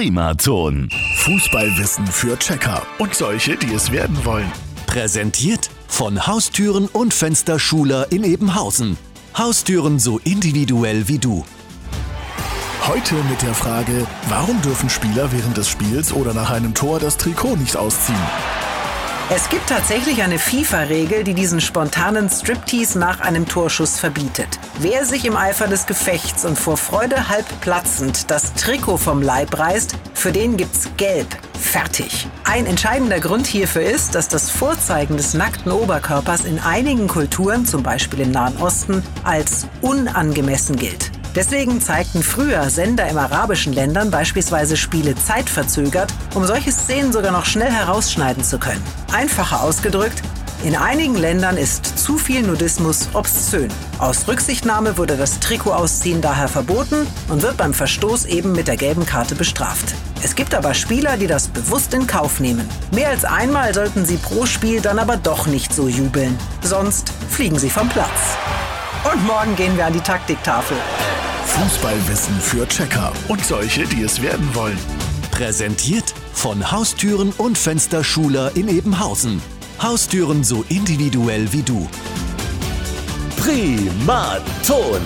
Primaton. Fußballwissen für Checker und solche, die es werden wollen. Präsentiert von Haustüren und Fensterschuler in Ebenhausen. Haustüren so individuell wie du. Heute mit der Frage, warum dürfen Spieler während des Spiels oder nach einem Tor das Trikot nicht ausziehen? Es gibt tatsächlich eine FIFA-Regel, die diesen spontanen Striptease nach einem Torschuss verbietet. Wer sich im Eifer des Gefechts und vor Freude halb platzend das Trikot vom Leib reißt, für den gibt's Gelb. Fertig. Ein entscheidender Grund hierfür ist, dass das Vorzeigen des nackten Oberkörpers in einigen Kulturen, zum Beispiel im Nahen Osten, als unangemessen gilt. Deswegen zeigten früher Sender im arabischen Ländern beispielsweise Spiele zeitverzögert, um solche Szenen sogar noch schnell herausschneiden zu können. Einfacher ausgedrückt, in einigen Ländern ist zu viel Nudismus obszön. Aus Rücksichtnahme wurde das Trikotausziehen daher verboten und wird beim Verstoß eben mit der gelben Karte bestraft. Es gibt aber Spieler, die das bewusst in Kauf nehmen. Mehr als einmal sollten sie pro Spiel dann aber doch nicht so jubeln. Sonst fliegen sie vom Platz. Und morgen gehen wir an die Taktiktafel. Fußballwissen für Checker und solche, die es werden wollen. Präsentiert von Haustüren und Fensterschuler in Ebenhausen. Haustüren so individuell wie du. Primaton.